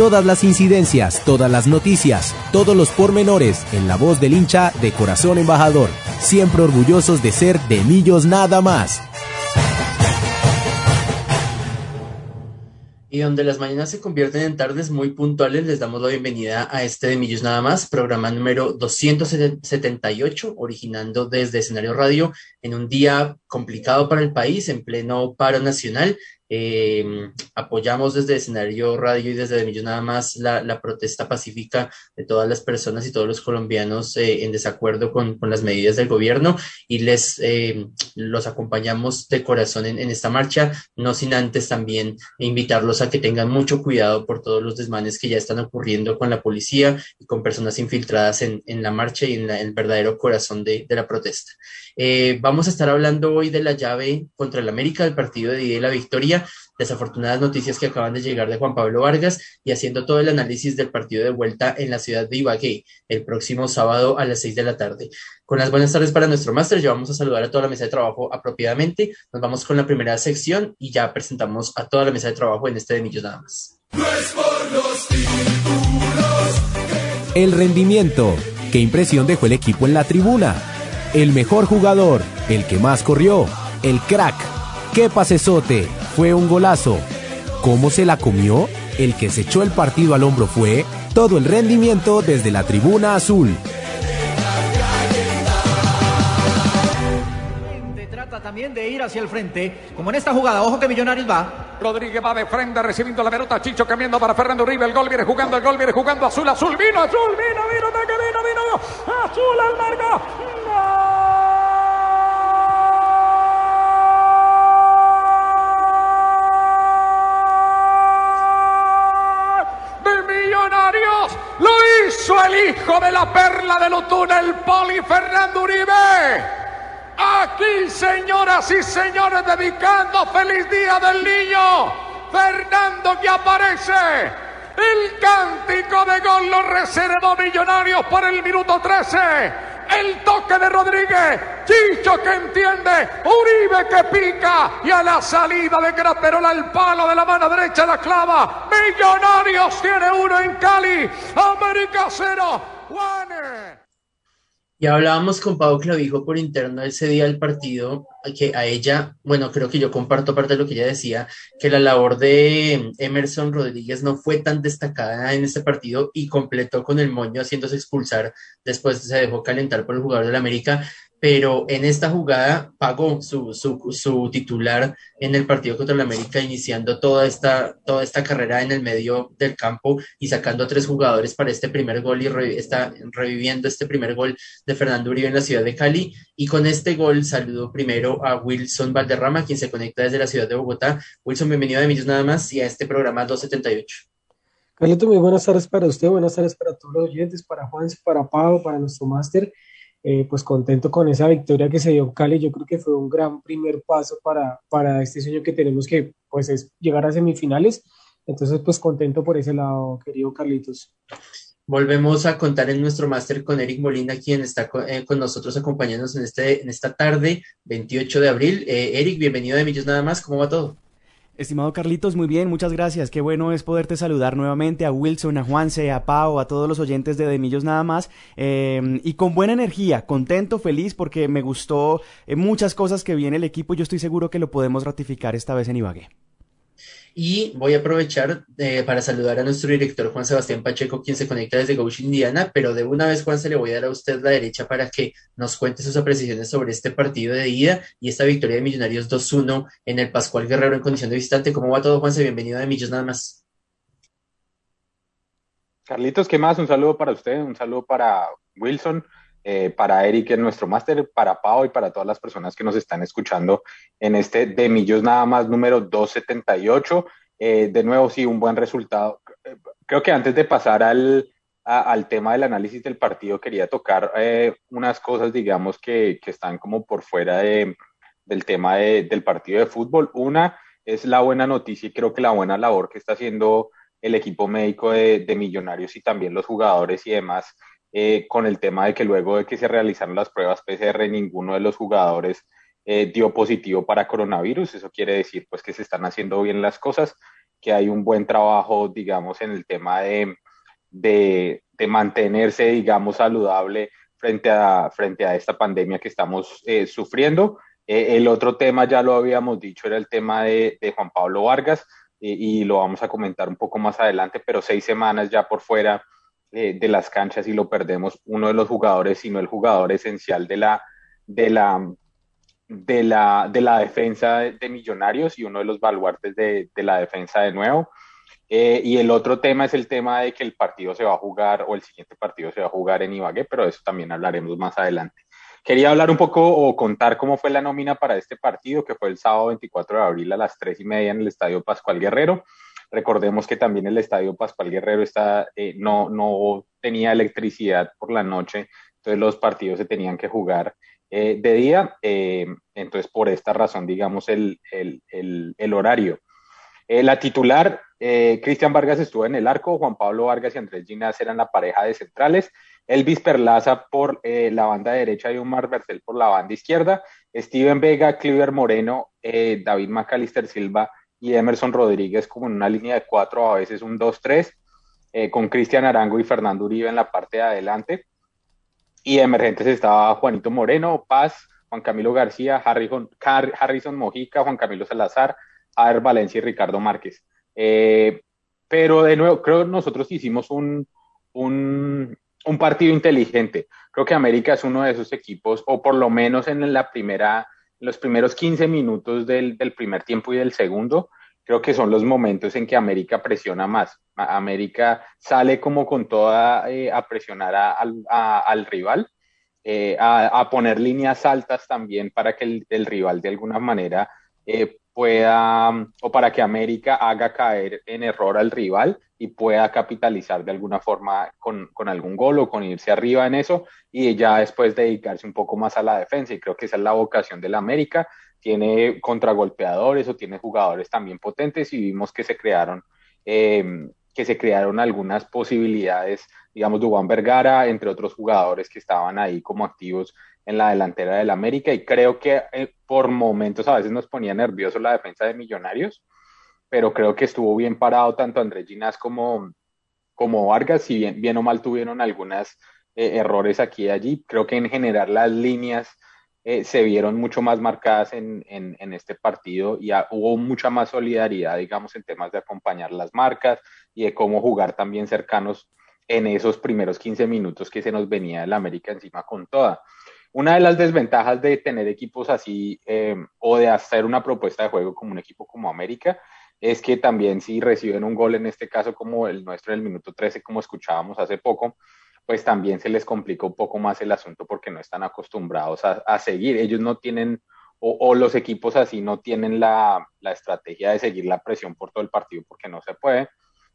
Todas las incidencias, todas las noticias, todos los pormenores en la voz del hincha de Corazón Embajador, siempre orgullosos de ser de Millos nada más. Y donde las mañanas se convierten en tardes muy puntuales, les damos la bienvenida a este de Millos Nada más, programa número 278, originando desde Escenario Radio en un día complicado para el país, en pleno paro nacional, eh, apoyamos desde escenario radio y desde de Millón nada más la, protesta pacífica de todas las personas y todos los colombianos eh, en desacuerdo con, las medidas del gobierno y les eh, los acompañamos de corazón en, esta marcha, no sin antes también invitarlos a que tengan mucho cuidado por todos los desmanes que ya están ocurriendo con la policía y con personas infiltradas en, la marcha y en, la, el verdadero corazón de la protesta. Eh, vamos a estar hablando hoy de la llave contra el América, del partido de Día y la Victoria, desafortunadas noticias que acaban de llegar de Juan Pablo Vargas y haciendo todo el análisis del partido de vuelta en la ciudad de Ibagué el próximo sábado a las seis de la tarde. Con las buenas tardes para nuestro máster, ya vamos a saludar a toda la mesa de trabajo apropiadamente. Nos vamos con la primera sección y ya presentamos a toda la mesa de trabajo en este de Millos nada más. El rendimiento. ¿Qué impresión dejó el equipo en la tribuna? El mejor jugador, el que más corrió, el crack. ¡Qué pasesote! Fue un golazo. ¿Cómo se la comió? El que se echó el partido al hombro fue todo el rendimiento desde la tribuna azul. Trata también de ir hacia el frente, como en esta jugada. Ojo que Millonarios va. Rodríguez va de frente recibiendo la pelota. Chicho cambiando para Fernando Uribe. El gol viene jugando, el gol viene jugando. Azul, azul, vino, azul, vino, vino, vino, vino, vino. Azul al marco. El hijo de la perla de Lutuna, el Poli Fernando Uribe. Aquí, señoras y señores, dedicando feliz día del niño. Fernando que aparece. El cántico de gol lo reservó Millonarios por el minuto 13. El toque de Rodríguez. Chicho que entiende. Uribe que pica. Y a la salida de Graperola el palo de la mano derecha la clava. Millonarios tiene uno en Cali. América cero. Juanes. Y hablábamos con Pau Clavijo por interno ese día del partido, que a ella, bueno, creo que yo comparto parte de lo que ella decía, que la labor de Emerson Rodríguez no fue tan destacada en este partido y completó con el moño haciéndose expulsar, después se dejó calentar por el jugador del América, pero en esta jugada pagó su, su, titular en el partido contra el América, iniciando toda esta, toda esta carrera en el medio del campo y sacando a tres jugadores para este primer gol y está reviviendo este primer gol de Fernando Uribe en la ciudad de Cali. Y con este gol saludo primero a Wilson Valderrama, quien se conecta desde la ciudad de Bogotá. Wilson, bienvenido a Millos Nada más y a este programa 278. Carlito, muy buenas tardes para usted, buenas tardes para todos los oyentes, para Juan, para Pau, para nuestro máster eh, pues contento con esa victoria que se dio en Cali. Yo creo que fue un gran primer paso para, para este sueño que tenemos que pues es llegar a semifinales. Entonces, pues contento por ese lado, querido Carlitos. Volvemos a contar en nuestro máster con Eric Molina, quien está con, eh, con, nosotros acompañándonos en, este, en esta tarde, 28 de abril. Eh, Eric, bienvenido de Millos Nada más, ¿cómo va todo? Estimado Carlitos, muy bien, muchas gracias. Qué bueno es poderte saludar nuevamente a Wilson, a Juanse, a Pau, a todos los oyentes de Demillos nada más. Eh, y con buena energía, contento, feliz, porque me gustó eh, muchas cosas que viene el equipo. Yo estoy seguro que lo podemos ratificar esta vez en Ibagué. Y voy a aprovechar eh, para saludar a nuestro director Juan Sebastián Pacheco, quien se conecta desde Gauch, Indiana, pero de una vez, Juan, se le voy a dar a usted la derecha para que nos cuente sus apreciaciones sobre este partido de ida y esta victoria de Millonarios 2-1 en el Pascual Guerrero en condición de visitante. ¿Cómo va todo, Juanse? Bienvenido a Millos nada más. Carlitos, ¿qué más? Un saludo para usted, un saludo para Wilson. Eh, para Eric en nuestro máster, para Pau y para todas las personas que nos están escuchando en este de Millos nada más número 278. Eh, de nuevo, sí, un buen resultado. Creo que antes de pasar al, al tema del análisis del partido, quería tocar eh, unas cosas, digamos, que, que, están como por fuera de, del tema de, del partido de fútbol. Una es la buena noticia y creo que la buena labor que está haciendo el equipo médico de, de Millonarios y también los jugadores y demás eh, con el tema de que luego de que se realizaron las pruebas PCR, ninguno de los jugadores eh, dio positivo para coronavirus. Eso quiere decir pues que se están haciendo bien las cosas, que hay un buen trabajo, digamos, en el tema de, de, de mantenerse, digamos, saludable frente a, frente a esta pandemia que estamos eh, sufriendo. Eh, el otro tema, ya lo habíamos dicho, era el tema de, de Juan Pablo Vargas y, y, lo vamos a comentar un poco más adelante, pero seis semanas ya por fuera eh, de las canchas y lo perdemos uno de los jugadores, sino el jugador esencial de la, de la, de la, de la defensa de, Millonarios y uno de los baluartes de, de la defensa de nuevo. Eh, y el otro tema es el tema de que el partido se va a jugar o el siguiente partido se va a jugar en Ibagué, pero de eso también hablaremos más adelante. Quería hablar un poco o contar cómo fue la nómina para este partido, que fue el sábado 24 de abril a las 3 y media en el Estadio Pascual Guerrero. Recordemos que también el Estadio Pascual Guerrero está, eh, no, no tenía electricidad por la noche, entonces los partidos se tenían que jugar eh, de día, eh, entonces por esta razón, digamos, el, el, el, horario. La titular, Cristian Vargas estuvo en el arco, Juan Pablo Vargas y Andrés Ginás eran la pareja de centrales, Elvis Perlaza por la banda derecha y Omar Bertel por la banda izquierda, Steven Vega, Cliver Moreno, David Macalister Silva y Emerson Rodríguez como en una línea de cuatro, a veces un 2-3, eh, con Cristian Arango y Fernando Uribe en la parte de adelante. Y de emergentes estaba Juanito Moreno, Paz, Juan Camilo García, Harrison, Harrison Mojica, Juan Camilo Salazar, Ader Valencia y Ricardo Márquez. Eh, pero de nuevo, creo que nosotros hicimos un, un, un, partido inteligente. Creo que América es uno de esos equipos, o por lo menos en la primera los primeros 15 minutos del, primer tiempo y del segundo, creo que son los momentos en que América presiona más. América sale como con toda eh, a presionar al rival, eh, a, poner líneas altas también para que el, el rival de alguna manera eh, pueda, o para que América haga caer en error al rival y pueda capitalizar de alguna forma con, con, algún gol o con irse arriba en eso y ya después dedicarse un poco más a la defensa. Y creo que esa es la vocación de la América. Tiene contragolpeadores o tiene jugadores también potentes y vimos que se crearon. Eh, que se crearon algunas posibilidades, digamos, de Juan Vergara, entre otros jugadores que estaban ahí como activos en la delantera del América y creo que eh, por momentos a veces nos ponía nervioso la defensa de Millonarios, pero creo que estuvo bien parado tanto Andrés Ginás como, como Vargas, si bien, bien o mal tuvieron algunos eh, errores aquí y allí, creo que en general las líneas eh, se vieron mucho más marcadas en, en, este partido y hubo mucha más solidaridad, digamos, en temas de acompañar las marcas y de cómo jugar también cercanos en esos primeros 15 minutos que se nos venía el América encima con toda. Una de las desventajas de tener equipos así eh, o de hacer una propuesta de juego como un equipo como América es que también si reciben un gol, en este caso como el nuestro en el minuto 13, como escuchábamos hace poco, pues también se les complica un poco más el asunto porque no están acostumbrados a, seguir. Ellos no tienen, o, o, los equipos así no tienen la, estrategia de seguir la presión por todo el partido porque no se puede,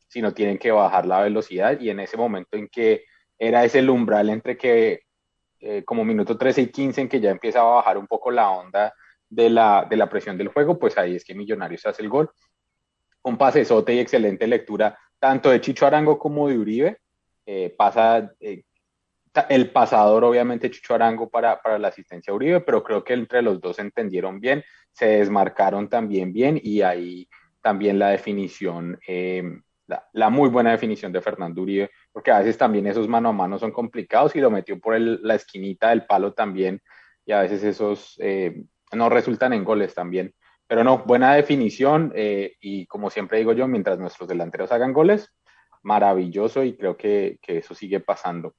sino tienen que bajar la velocidad y en ese momento en que era ese umbral entre que eh, como minuto 13 y 15 en que ya empieza a bajar un poco la onda de la, de la presión del juego, pues ahí es que Millonarios hace el gol. Un pasesote y excelente lectura tanto de Chicho Arango como de Uribe. Eh, pasa eh, el pasador, obviamente, Chicho Arango para, para la asistencia a Uribe, pero creo que entre los dos entendieron bien, se desmarcaron también bien y ahí también la definición eh, la, la, muy buena definición de Fernando Uribe, porque a veces también esos mano a mano son complicados y lo metió por el, la esquinita del palo también, y a veces esos eh, no resultan en goles también. Pero no, buena definición eh, y como siempre digo yo, mientras nuestros delanteros hagan goles, maravilloso y creo que, que eso sigue pasando.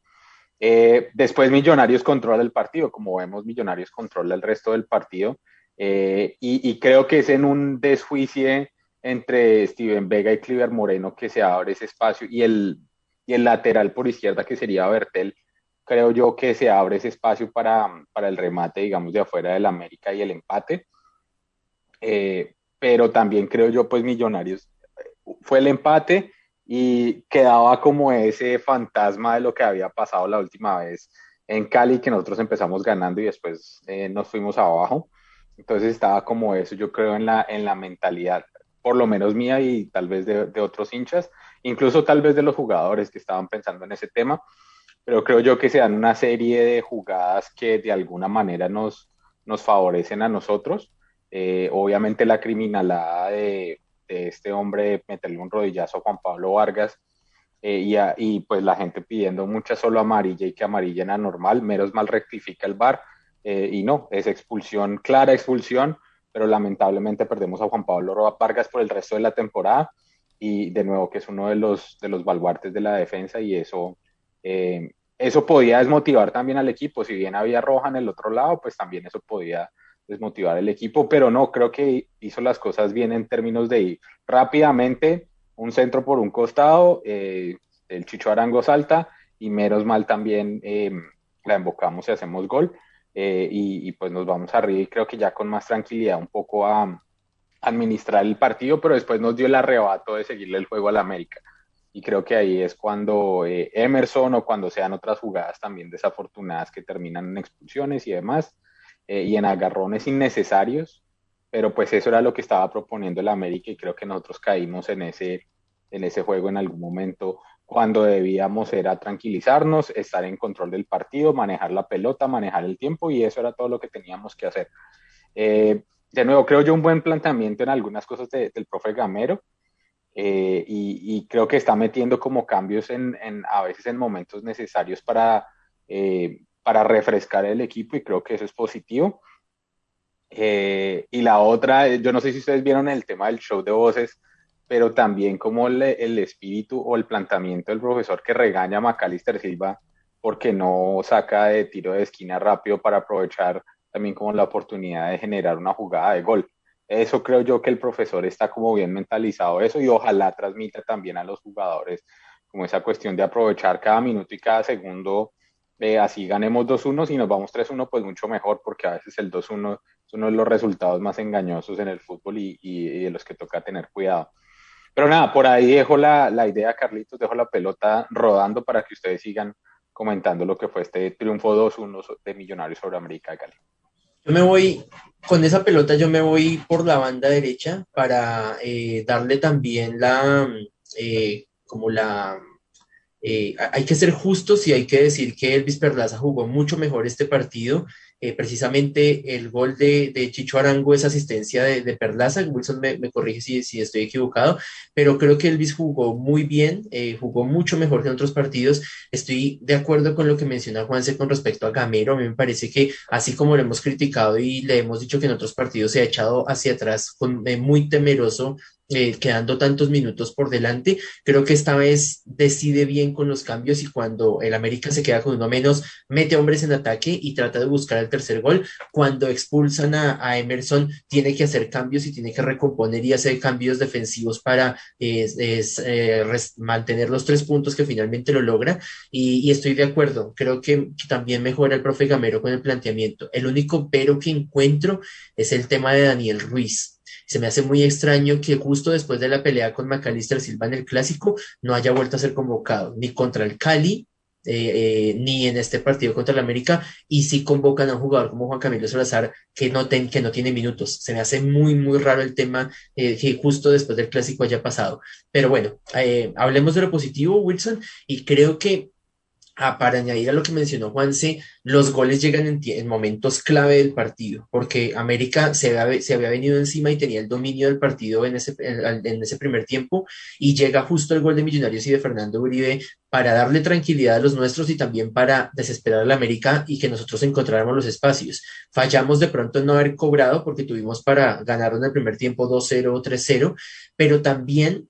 Eh, después Millonarios controla el partido, como vemos Millonarios controla el resto del partido y, y, creo que es en un desjuicio entre Steven Vega y Cliver Moreno que se abre ese espacio y el, y el lateral por izquierda que sería Bertel creo yo que se abre ese espacio para, para el remate, digamos, de afuera del América y el empate. Eh, pero también creo yo, pues Millonarios fue el empate y quedaba como ese fantasma de lo que había pasado la última vez en Cali, que nosotros empezamos ganando y después eh, nos fuimos abajo. Entonces estaba como eso, yo creo, en la, en la mentalidad, por lo menos mía y tal vez de, de otros hinchas, incluso tal vez de los jugadores que estaban pensando en ese tema, pero creo yo que se dan una serie de jugadas que de alguna manera nos, nos favorecen a nosotros. Eh, obviamente la criminalada de, de, este hombre meterle un rodillazo a Juan Pablo Vargas eh, y, y, pues la gente pidiendo mucha solo amarilla y que amarilla era normal, menos mal rectifica el VAR eh, y no, es expulsión, clara expulsión, pero lamentablemente perdemos a Juan Pablo Vargas por el resto de la temporada y de nuevo que es uno de los, de los baluartes de la defensa y eso eso podía desmotivar también al equipo. Si bien había roja en el otro lado, pues también eso podía desmotivar al equipo, pero no, creo que hizo las cosas bien en términos de ir rápidamente, un centro por un costado, eh, el Chicho Arango salta y menos mal también eh, la invocamos y hacemos gol eh, y, y, pues nos vamos arriba y creo que ya con más tranquilidad un poco a administrar el partido, pero después nos dio el arrebato de seguirle el juego al América. Y creo que ahí es cuando eh, Emerson o cuando sean otras jugadas también desafortunadas que terminan en expulsiones y demás, eh, y en agarrones innecesarios, pero pues eso era lo que estaba proponiendo el América y creo que nosotros caímos en ese, en ese juego en algún momento cuando debíamos era tranquilizarnos, estar en control del partido, manejar la pelota, manejar el tiempo y eso era todo lo que teníamos que hacer. Eh, de nuevo, creo yo un buen planteamiento en algunas cosas de, del profe Gamero, eh, y, y, creo que está metiendo como cambios en, en a veces en momentos necesarios para, eh, para refrescar el equipo y creo que eso es positivo. Eh, y la otra, yo no sé si ustedes vieron el tema del show de voces, pero también como el, el espíritu o el planteamiento del profesor que regaña a Macalister Silva porque no saca de tiro de esquina rápido para aprovechar también como la oportunidad de generar una jugada de gol eso creo yo que el profesor está como bien mentalizado eso y ojalá transmita también a los jugadores como esa cuestión de aprovechar cada minuto y cada segundo, eh, así ganemos 2-1, si nos vamos 3-1 pues mucho mejor porque a veces el 2-1 es uno de los resultados más engañosos en el fútbol y, de los que toca tener cuidado. Pero nada, por ahí dejo la, la idea, Carlitos, dejo la pelota rodando para que ustedes sigan comentando lo que fue este triunfo 2-1 de Millonarios sobre América de Cali. Yo me voy, con esa pelota yo me voy por la banda derecha para eh, darle también la, eh, como la, eh, hay que ser justos y hay que decir que Elvis Perlaza jugó mucho mejor este partido. Eh, precisamente el gol de, Chicho Arango es asistencia de, de Perlaza. Wilson me, me corrige si, si, estoy equivocado, pero creo que Elvis jugó muy bien, eh, jugó mucho mejor que en otros partidos. Estoy de acuerdo con lo que menciona Juanse con respecto a Gamero. A mí me parece que, así como lo hemos criticado y le hemos dicho que en otros partidos se ha echado hacia atrás con, eh, muy temeroso eh, quedando tantos minutos por delante. Creo que esta vez decide bien con los cambios y cuando el América se queda con uno menos, mete hombres en ataque y trata de buscar el tercer gol. Cuando expulsan a, Emerson, tiene que hacer cambios y tiene que recomponer y hacer cambios defensivos para es, eh, mantener los tres puntos que finalmente lo logra. Y, estoy de acuerdo, creo que también mejora el profe Gamero con el planteamiento. El único pero que encuentro es el tema de Daniel Ruiz se me hace muy extraño que justo después de la pelea con Macalister Silva en el clásico no haya vuelto a ser convocado ni contra el Cali eh, eh, ni en este partido contra el América y si convocan a un jugador como Juan Camilo Salazar que no, ten, que no tiene minutos. Se me hace muy, muy raro el tema eh, que justo después del clásico haya pasado. Pero bueno, hablemos de lo positivo, Wilson, y creo que Ah, para añadir a lo que mencionó Juanse, los goles llegan en, en, momentos clave del partido, porque América se había, se había, venido encima y tenía el dominio del partido en ese, en, ese primer tiempo, y llega justo el gol de Millonarios y de Fernando Uribe para darle tranquilidad a los nuestros y también para desesperar a la América y que nosotros encontráramos los espacios. Fallamos de pronto en no haber cobrado porque tuvimos para ganar en el primer tiempo 2-0 o 3-0, pero también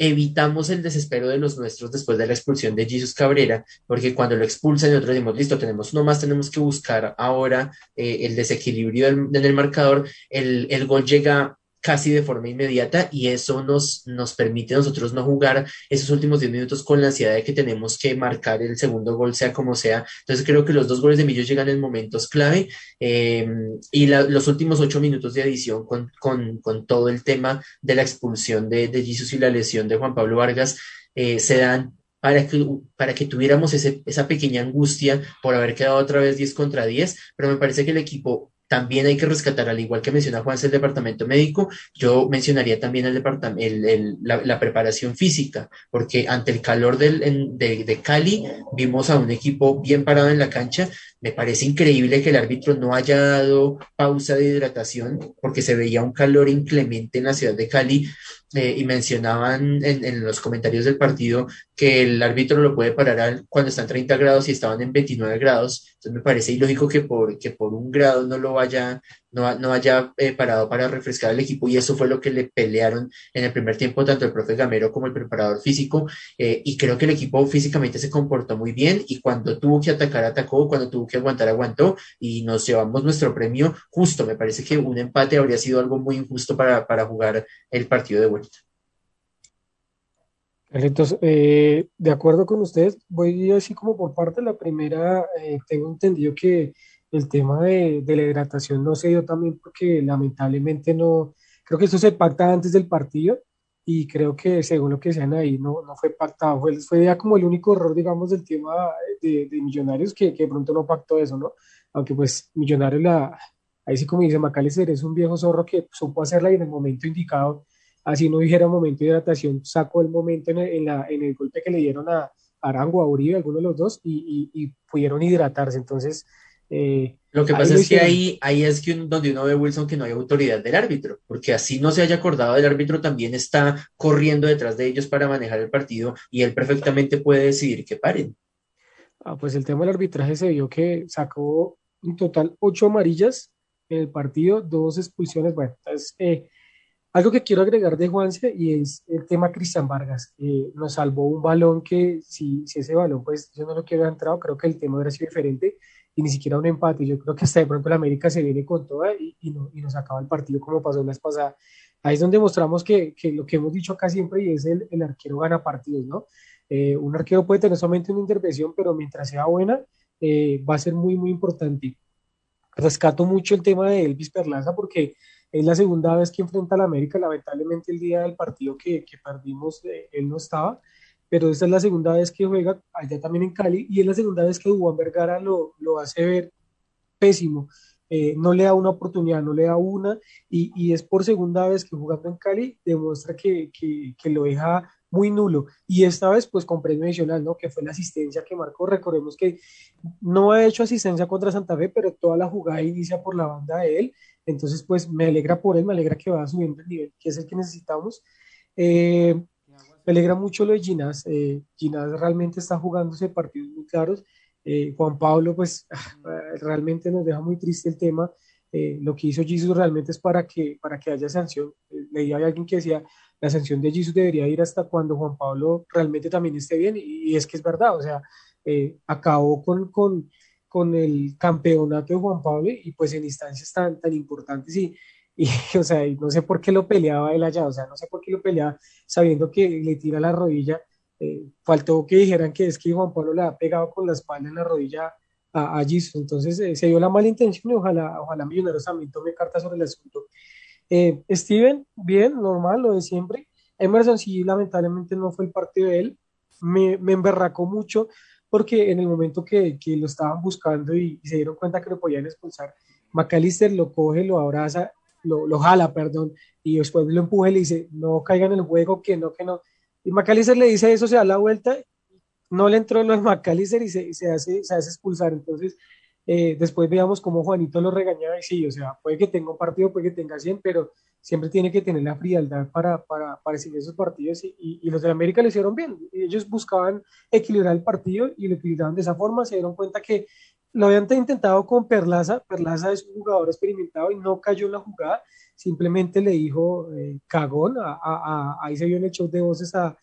evitamos el desespero de los nuestros después de la expulsión de Jesus Cabrera, porque cuando lo expulsan nosotros decimos, listo, tenemos uno más, tenemos que buscar ahora eh, el desequilibrio del, en el marcador, el, el, gol llega casi de forma inmediata y eso nos, nos permite a nosotros no jugar esos últimos 10 minutos con la ansiedad de que tenemos que marcar el segundo gol, sea como sea. Entonces creo que los dos goles de Millos llegan en momentos clave eh, y los últimos 8 minutos de adición con, con, con, todo el tema de la expulsión de, de Jesus y la lesión de Juan Pablo Vargas eh, se dan para que, para que tuviéramos ese, esa pequeña angustia por haber quedado otra vez 10 contra 10, pero me parece que el equipo también hay que rescatar, al igual que menciona Juan, el departamento médico, yo mencionaría también el departamento, la, preparación física, porque ante el calor del, de, de, Cali vimos a un equipo bien parado en la cancha. Me parece increíble que el árbitro no haya dado pausa de hidratación, porque se veía un calor inclemente en la ciudad de Cali eh, y mencionaban en, en, los comentarios del partido que el árbitro lo puede parar cuando están 30 grados y estaban en 29 grados. Entonces me parece ilógico que por, que por un grado no lo vaya, no, no haya eh, parado para refrescar el equipo y eso fue lo que le pelearon en el primer tiempo tanto el profe Gamero como el preparador físico eh, y creo que el equipo físicamente se comportó muy bien y cuando tuvo que atacar atacó, cuando tuvo que aguantar aguantó y nos llevamos nuestro premio justo. Me parece que un empate habría sido algo muy injusto para, para jugar el partido de vuelta. Entonces, eh, de acuerdo con ustedes, voy así como por parte. La primera, tengo entendido que el tema de, de, la hidratación no se dio también porque lamentablemente no, creo que eso se pacta antes del partido y creo que según lo que sean ahí no, no fue pactado, fue, fue ya como el único error, digamos, del tema de, de Millonarios que, que, de pronto no pactó eso, ¿no? Aunque pues Millonarios, la, ahí sí como dice Macalister, es un viejo zorro que supo hacerla y en el momento indicado, así no dijera momento de hidratación, sacó el momento en el, en la, en el golpe que le dieron a Arango, a Uribe, alguno de los dos, y, y, y pudieron hidratarse, entonces eh, lo que pasa es que ahí, ahí es que donde uno ve Wilson que no hay autoridad del árbitro, porque así no se haya acordado del árbitro, también está corriendo detrás de ellos para manejar el partido y él perfectamente puede decidir que paren. Ah, pues el tema del arbitraje se vio que sacó en total ocho amarillas en el partido, dos expulsiones. Bueno, entonces, eh, algo que quiero agregar de Juanse y es el tema Cristian Vargas. Eh, nos salvó un balón que si, si ese balón, pues yo no lo quiero entrado, creo que el tema hubiera sido diferente y ni siquiera un empate. Yo creo que hasta de pronto la América se viene con toda y, y, no, y nos acaba el partido como pasó la vez pasada. Ahí es donde mostramos que, que, lo que hemos dicho acá siempre y es el, el arquero gana partidos, ¿no? Eh, un arquero puede tener solamente una intervención, pero mientras sea buena, eh, va a ser muy, muy importante. Rescato mucho el tema de Elvis Perlaza porque es la segunda vez que enfrenta a la América. Lamentablemente, el día del partido que, que perdimos, eh, él no estaba pero esta es la segunda vez que juega allá también en Cali y es la segunda vez que Juan Vergara lo, lo hace ver pésimo. Eh, no le da una oportunidad, no le da una y, y, es por segunda vez que jugando en Cali demuestra que, que, lo deja muy nulo y esta vez pues con premio adicional, ¿no? Que fue la asistencia que marcó, recordemos que no ha hecho asistencia contra Santa Fe, pero toda la jugada inicia por la banda de él, entonces pues me alegra por él, me alegra que va subiendo el nivel, que es el que necesitamos. Eh, me alegra mucho lo de Ginás. Eh, Ginás realmente está jugándose partidos muy claros. Eh, Juan Pablo, pues ah, realmente nos deja muy triste el tema. Eh, lo que hizo Jesus realmente es para que, para que haya sanción. Eh, leía a alguien que decía, la sanción de Jesus debería ir hasta cuando Juan Pablo realmente también esté bien. Y, y es que es verdad, o sea, eh, acabó con, con, con, el campeonato de Juan Pablo y pues en instancias tan, tan importantes y y, o sea, no sé por qué lo peleaba él allá, o sea, no sé por qué lo peleaba sabiendo que le tira la rodilla. Eh, faltó que dijeran que es que Juan Pablo le ha pegado con la espalda en la rodilla a, a Entonces eh, se dio la mala intención y ojalá, ojalá Millonarios también tome cartas sobre el asunto. Eh, Steven, bien, normal, lo de siempre. Emerson sí, lamentablemente no fue el partido de él. Me, me emberracó mucho porque en el momento que, que lo estaban buscando y, y, se dieron cuenta que lo podían expulsar, McAllister lo coge, lo abraza lo, jala, perdón, y después lo empuja y le dice, no caiga en el juego, que no, que no. Y McAllister le dice eso, se da la vuelta, no le entró lo de McAllister y se, se, hace, se hace expulsar. Entonces, eh, después veamos cómo Juanito lo regañaba y sí, o sea, puede que tenga un partido, puede que tenga 100, pero siempre tiene que tener la frialdad para, para, para seguir esos partidos y, y, los de América lo hicieron bien. Ellos buscaban equilibrar el partido y lo equilibraban de esa forma, se dieron cuenta que lo habían intentado con Perlaza, Perlaza es un jugador experimentado y no cayó en la jugada, simplemente le dijo eh, cagón, a, a, a, ahí se vio en el show de voces a,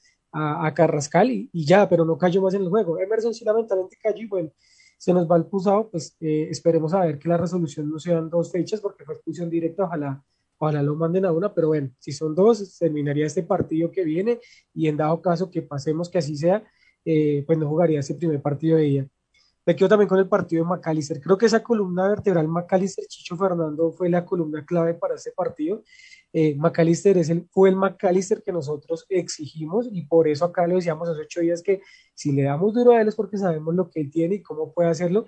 Carrascal y, ya, pero no cayó más en el juego. Emerson sí lamentablemente cayó y bueno, se nos va el pusado, pues eh, esperemos a ver que la resolución no sean dos fechas porque fue expulsión directa, ojalá ojalá lo manden a una, pero bueno, si son dos, terminaría este partido que viene y en dado caso que pasemos que así sea, eh, pues no jugaría ese primer partido de ella. Me quedo también con el partido de McAllister. Creo que esa columna vertebral McAllister Chicho Fernando fue la columna clave para ese partido. Eh, McAllister es el, fue el McAllister que nosotros exigimos y por eso acá lo decíamos hace ocho días que si le damos duro a él es porque sabemos lo que él tiene y cómo puede hacerlo.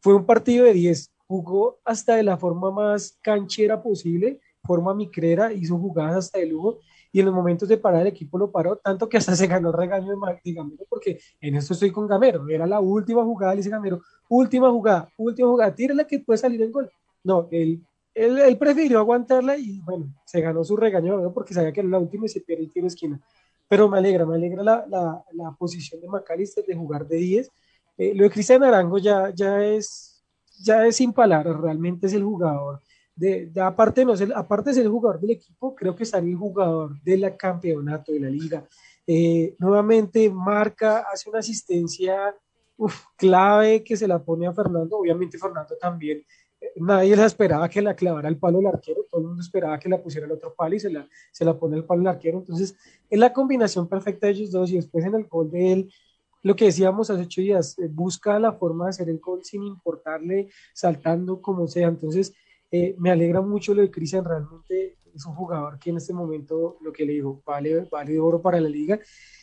Fue un partido de 10, jugó hasta de la forma más canchera posible, forma micrera, hizo jugadas hasta de lujo y en los momentos de parar el equipo lo paró, tanto que hasta se ganó el regaño de, Gamero, porque en esto estoy con Gamero, era la última jugada, le dice Gamero, última jugada, última jugada, tírala que puede salir en gol. No, él, él, prefirió aguantarla y bueno, se ganó su regaño porque sabía que era la última y se pierde y tiene esquina. Pero me alegra, me alegra la, la, la posición de McAllister de jugar de 10. Eh, lo de Cristian Arango ya, ya, es, ya es sin palabras, realmente es el jugador de, aparte, no aparte de ser el jugador del equipo, creo que es el jugador del campeonato de la liga. Eh, nuevamente marca, hace una asistencia clave que se la pone a Fernando. Obviamente Fernando también, eh, nadie la esperaba que la clavara el palo el arquero, todo el mundo esperaba que la pusiera el otro palo y se la, se la pone el palo el arquero. Entonces es la combinación perfecta de ellos dos y después en el gol de él lo que decíamos hace ocho días, eh, busca la forma de hacer el gol sin importarle, saltando como sea. Entonces, eh, me alegra mucho lo de Cristian, realmente es un jugador que en este momento, lo que le digo, vale, vale oro para la liga.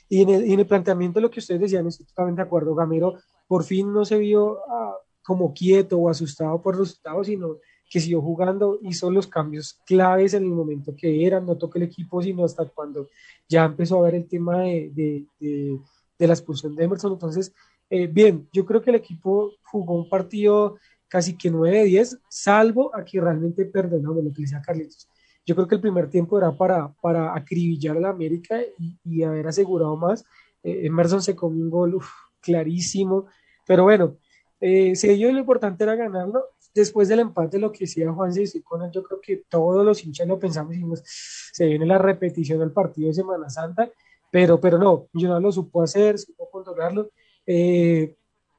Y en, el, en el planteamiento de lo que ustedes decían, estoy totalmente de acuerdo, Gamero por fin no se vio ah, como quieto o asustado por los resultados, sino que siguió jugando, hizo los cambios claves en el momento que eran, no tocó el equipo, sino hasta cuando ya empezó a ver el tema de, de, de, la expulsión de Emerson. Entonces, eh, bien, yo creo que el equipo jugó un partido casi que 9-10, salvo a que realmente perdonamos lo que decía Carlitos. Yo creo que el primer tiempo era para, para acribillar a la América y, haber asegurado más. Eh, Emerson se comió un gol clarísimo, pero bueno, eh, si ello lo importante era ganarlo. Después del empate, lo que decía Juan y con él, yo creo que todos los hinchas lo pensamos y dijimos, se viene la repetición del partido de Semana Santa, pero, pero no, no lo supo hacer, supo controlarlo. Eh,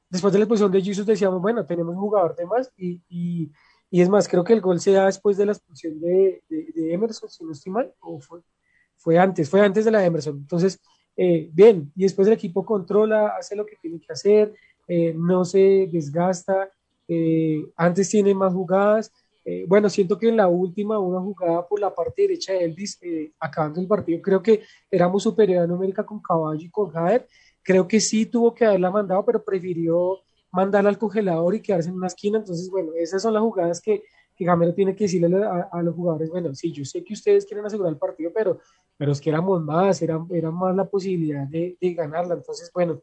después de la expulsión de Jesus decíamos, bueno, tenemos un jugador de más y, y, y, es más, creo que el gol se da después de la expulsión de, de, Emerson, si no estoy mal, o fue, fue antes, fue antes de la de Emerson. Entonces, eh, bien, y después el equipo controla, hace lo que tiene que hacer, eh, no se desgasta, eh, antes tiene más jugadas. bueno, siento que en la última, una jugada por la parte derecha de Elvis, acabando el partido, creo que éramos superior a numérica con Caballo y con Jader, Creo que sí tuvo que haberla mandado, pero prefirió mandarla al congelador y quedarse en una esquina. Entonces, bueno, esas son las jugadas que, que Gamero tiene que decirle a, los jugadores, bueno, sí, yo sé que ustedes quieren asegurar el partido, pero, pero es que éramos más, era, era más la posibilidad de, ganarla. Entonces, bueno,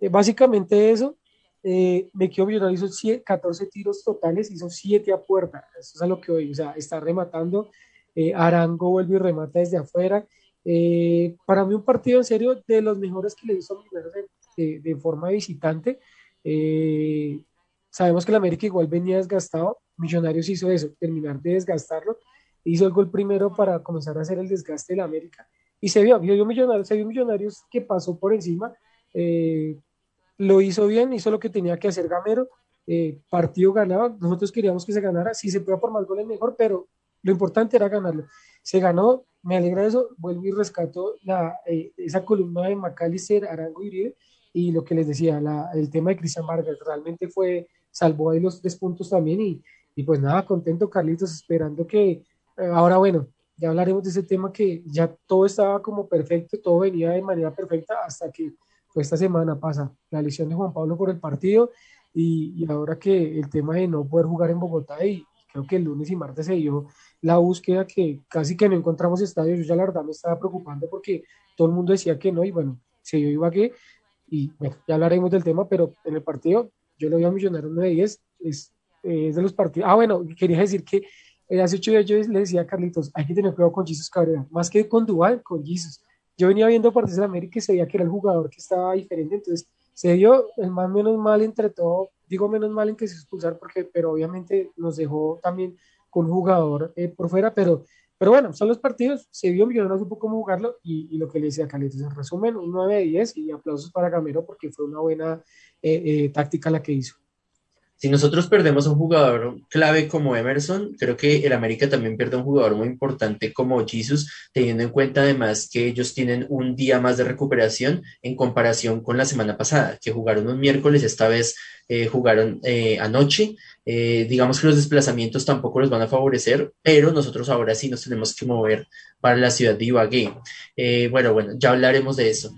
eh, básicamente eso. Eh, me quedo Millonario, hizo 14 tiros totales, hizo 7 a puerta. Eso es a lo que hoy, o sea, está rematando. Eh, Arango vuelve y remata desde afuera. Eh, para mí un partido en serio de los mejores que le hizo de, de, forma visitante. Eh, sabemos que el América igual venía desgastado. Millonarios hizo eso, terminar de desgastarlo. Hizo el gol primero para comenzar a hacer el desgaste de la América. Y se vio, vio Millonarios, se vio Millonarios que pasó por encima. Eh, lo hizo bien, hizo lo que tenía que hacer Gamero. partido ganado, nosotros queríamos que se ganara. Si se puede por más goles, mejor, pero lo importante era ganarlo. Se ganó, me alegra eso, vuelvo y rescato la, eh, esa columna de Macalister, Arango y Uribe, y lo que les decía, el tema de Cristian Vargas, realmente fue, salvó ahí los tres puntos también, y, y pues nada, contento Carlitos, esperando que, eh, ahora bueno, ya hablaremos de ese tema que ya todo estaba como perfecto, todo venía de manera perfecta hasta que esta semana pasa la lesión de Juan Pablo por el partido y, y ahora que el tema de no poder jugar en Bogotá y creo que el lunes y martes se dio la búsqueda que casi que no encontramos estadios, yo ya la verdad me estaba preocupando porque todo el mundo decía que no y bueno, se yo iba que y bueno, ya hablaremos del tema, pero en el partido yo lo vi a Millonarios 9 10, es, es de los partidos, ah bueno, quería decir que eh, hace ocho días yo le decía a Carlitos, hay que tener cuidado con Jesus Cabrera, más que con Duval, con Jesus. Yo venía viendo partidos de América y se veía que era el jugador que estaba diferente, entonces se dio el más menos mal entre todo, digo menos mal en que se expulsar porque, pero obviamente nos dejó también con jugador eh, por fuera, pero, pero bueno, son los partidos, se vio, no supo cómo jugarlo y, lo que le decía Carlitos, en resumen, un 9 de 10 y aplausos para Gamero porque fue una buena eh, eh, táctica la que hizo. Si nosotros perdemos a un jugador clave como Emerson, creo que el América también pierde un jugador muy importante como Jesus, teniendo en cuenta además que ellos tienen un día más de recuperación en comparación con la semana pasada, que jugaron un miércoles, esta vez eh, jugaron eh, anoche. Eh, digamos que los desplazamientos tampoco los van a favorecer, pero nosotros ahora sí nos tenemos que mover para la ciudad de Ibagué. bueno, bueno, ya hablaremos de eso.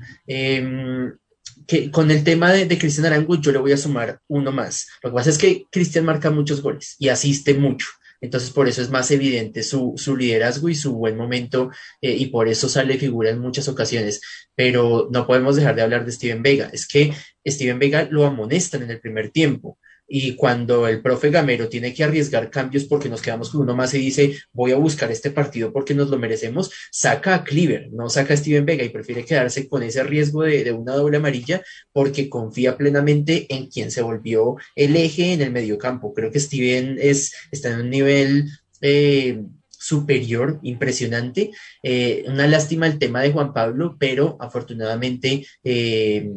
Que con el tema de, de Cristian Arango yo le voy a sumar uno más. Lo que pasa es que Cristian marca muchos goles y asiste mucho. Entonces, por eso es más evidente su, su liderazgo y su buen momento y por eso sale figura en muchas ocasiones. Pero no podemos dejar de hablar de Steven Vega. Es que Steven Vega lo amonestan en el primer tiempo. Y cuando el profe Gamero tiene que arriesgar cambios porque nos quedamos con uno más y dice, voy a buscar este partido porque nos lo merecemos, saca a Cleaver, no saca a Steven Vega y prefiere quedarse con ese riesgo de, una doble amarilla porque confía plenamente en quien se volvió el eje en el mediocampo. Creo que Steven es, está en un nivel eh, superior, impresionante. Eh, una lástima el tema de Juan Pablo, pero afortunadamente... Eh,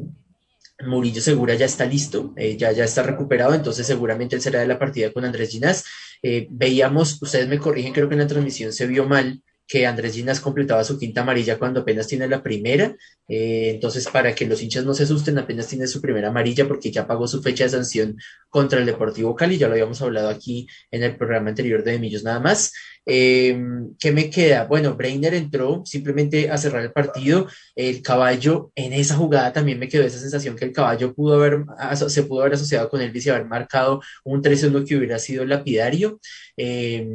Murillo Segura ya está listo, eh, ya, ya está recuperado, entonces seguramente él será de la partida con Andrés Ginás. Eh, veíamos, ustedes me corrigen, creo que en la transmisión se vio mal que Andrés Ginás completaba su quinta amarilla cuando apenas tiene la primera. Eh, entonces, para que los hinchas no se asusten, apenas tiene su primera amarilla porque ya pagó su fecha de sanción contra el Deportivo Cali. Ya lo habíamos hablado aquí en el programa anterior de Millos nada más. Eh, ¿Qué me queda? Bueno, Breiner entró simplemente a cerrar el partido. El caballo, en esa jugada también me quedó esa sensación que el caballo pudo haber, se pudo haber asociado con Elvis y haber marcado un 3-1 que hubiera sido lapidario. Eh,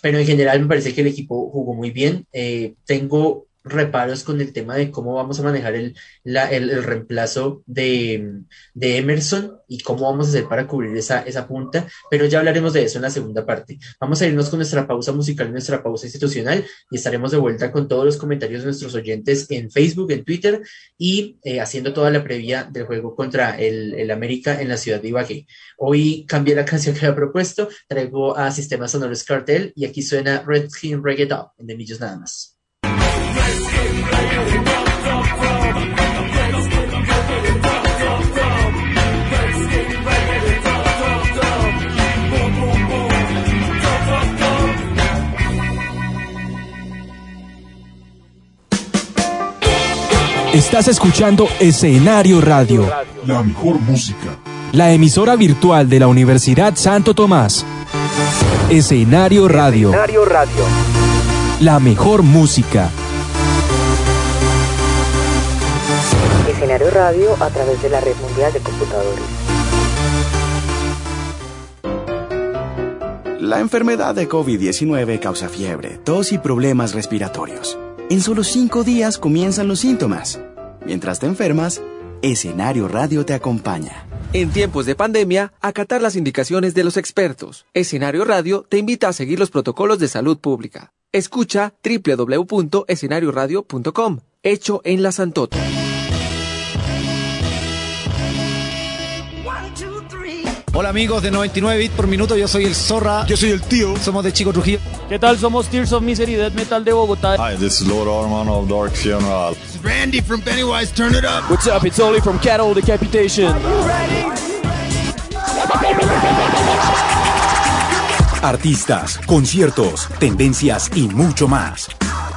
pero en general me parece que el equipo jugó muy bien. Eh, tengo reparos con el tema de cómo vamos a manejar el, el, reemplazo de, Emerson y cómo vamos a hacer para cubrir esa, esa punta, pero ya hablaremos de eso en la segunda parte. Vamos a irnos con nuestra pausa musical, nuestra pausa institucional y estaremos de vuelta con todos los comentarios de nuestros oyentes en Facebook, en Twitter y eh, haciendo toda la previa del juego contra el, el, América en la ciudad de Ibagué. Hoy cambié la canción que había propuesto, traigo a Sistemas Sonoros Cartel y aquí suena Red Skin Reggae en de Millos nada más. Estás escuchando Escenario Radio. La mejor música. La emisora virtual de la Universidad Santo Tomás. Escenario Radio. Escenario Radio. La mejor música. Escenario Radio a través de la red mundial de computadores. La enfermedad de COVID-19 causa fiebre, tos y problemas respiratorios. En solo cinco días comienzan los síntomas. Mientras te enfermas, Escenario Radio te acompaña. En tiempos de pandemia, acatar las indicaciones de los expertos. Escenario Radio te invita a seguir los protocolos de salud pública. Escucha www.escenarioradio.com. Hecho en la Santota. Hola amigos de 99 bits por minuto, yo soy el Zorra. Yo soy el tío. Somos de Chico Trujillo. ¿Qué tal? Somos Tears of Misery Death Metal de Bogotá. Hi, this is Lord Armand of Dark Funeral. This is Randy from Pennywise, turn it up. What's up? It's Oli from Cattle Decapitation. Artistas, conciertos, tendencias y mucho más.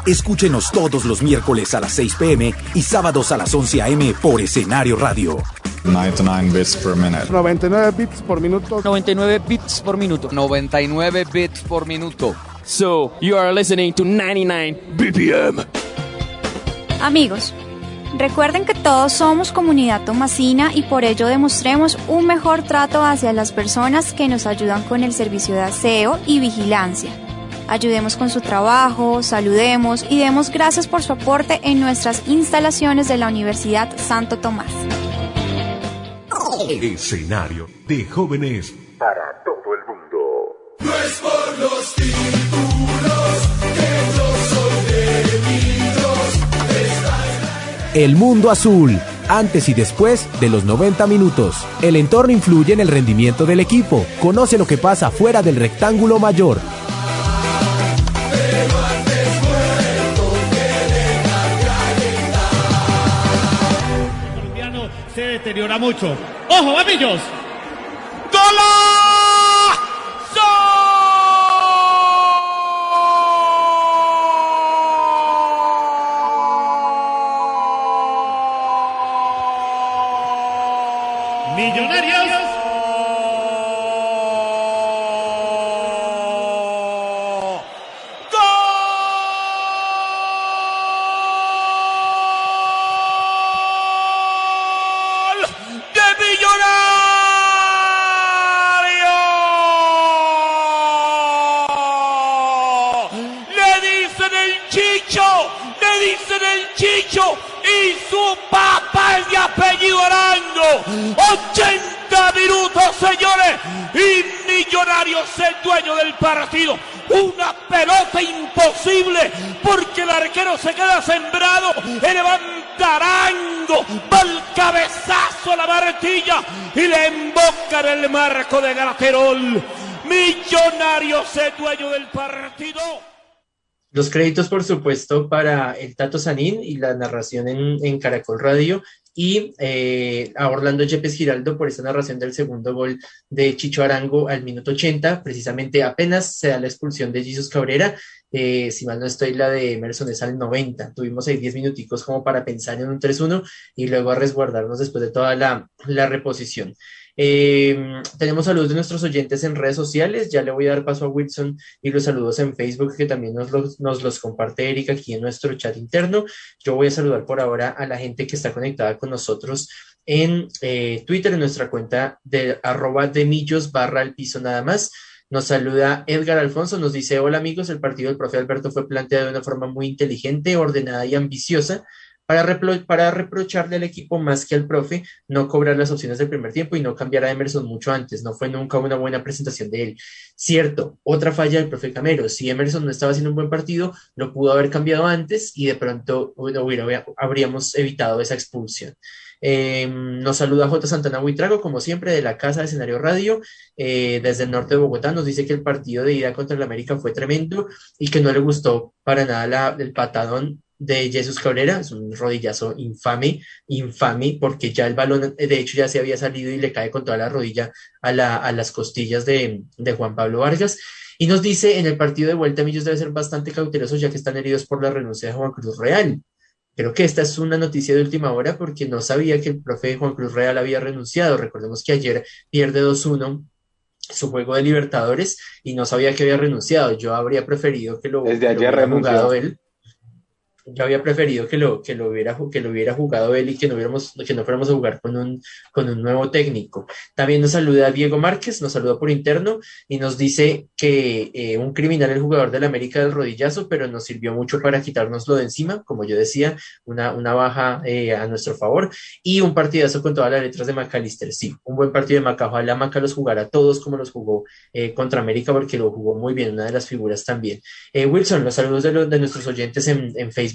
Escúchenos todos los miércoles a las 6 pm y sábados a las 11 am por Escenario Radio. 99 bits per minute. 99 bits por minuto. 99 bits por minuto. 99 bits por minuto. So, you are listening to 99 BPM. Amigos, recuerden que todos somos comunidad tomasina y por ello demostremos un mejor trato hacia las personas que nos ayudan con el servicio de aseo y vigilancia. Ayudemos con su trabajo, saludemos y demos gracias por su aporte en nuestras instalaciones de la Universidad Santo Tomás. Escenario de jóvenes para todo el mundo. No es por los títulos que yo soy de El mundo azul, antes y después de los 90 minutos. El entorno influye en el rendimiento del equipo. Conoce lo que pasa fuera del rectángulo mayor. Deteriora mucho. ¡Ojo, amigos! Minutos, señores. Y Millonarios es dueño del partido. Una pelota imposible porque el arquero se queda sembrado. El levanta Arango. Va el cabezazo a la martilla y le emboca en el marco de Galaterol. Millonarios es dueño del partido. Los créditos, por supuesto, para el Tato Sanín y la narración en, Caracol Radio y eh, a Orlando Yepes Giraldo por esta narración del segundo gol de Chicho Arango al minuto 80, precisamente apenas se da la expulsión de Jesus Cabrera, eh, si mal no estoy, la de Emerson es al 90, tuvimos ahí 10 minuticos como para pensar en un 3-1 y luego a resguardarnos después de toda la, la reposición. Eh, tenemos saludos de nuestros oyentes en redes sociales. Ya le voy a dar paso a Wilson y los saludos en Facebook, que también nos los, nos los comparte Erika aquí en nuestro chat interno. Yo voy a saludar por ahora a la gente que está conectada con nosotros en eh, Twitter, en nuestra cuenta de arroba de millos barra el piso nada más. Nos saluda Edgar Alfonso, nos dice, hola amigos, el partido del profe Alberto fue planteado de una forma muy inteligente, ordenada y ambiciosa para, reprocharle al equipo más que al profe no cobrar las opciones del primer tiempo y no cambiar a Emerson mucho antes. No fue nunca una buena presentación de él. Cierto, otra falla del profe Camero. Si Emerson no estaba haciendo un buen partido, lo pudo haber cambiado antes y de pronto hubiera, habríamos evitado esa expulsión. Eh, nos saluda J. Santana Huitrago, como siempre, de la Casa de Escenario Radio, eh, desde el norte de Bogotá. Nos dice que el partido de ida contra el América fue tremendo y que no le gustó para nada el patadón de Jesús Cabrera, es un rodillazo infame, infame, porque ya el balón, de hecho, ya se había salido y le cae con toda la rodilla a, la, a las costillas de, de, Juan Pablo Vargas. Y nos dice, en el partido de vuelta, Millos debe ser bastante cautelosos ya que están heridos por la renuncia de Juan Cruz Real. Creo que esta es una noticia de última hora porque no sabía que el profe Juan Cruz Real había renunciado. Recordemos que ayer pierde 2-1 su juego de Libertadores y no sabía que había renunciado. Yo habría preferido que lo, Desde ayer hubiera jugado él yo había preferido que lo, que lo, hubiera, que lo hubiera jugado él y que no, hubiéramos, que no fuéramos a jugar con un, con un nuevo técnico. También nos saluda Diego Márquez, nos saluda por interno y nos dice que eh, un criminal el jugador del América del rodillazo, pero nos sirvió mucho para quitárnoslo de encima, como yo decía, una, una baja eh, a nuestro favor y un partidazo con todas las letras de McAllister. Sí, un buen partido de Maca. Ojalá Maca los jugara todos como los jugó eh, contra América porque lo jugó muy bien, una de las figuras también. Wilson, los saludos de, los, de nuestros oyentes en, en Facebook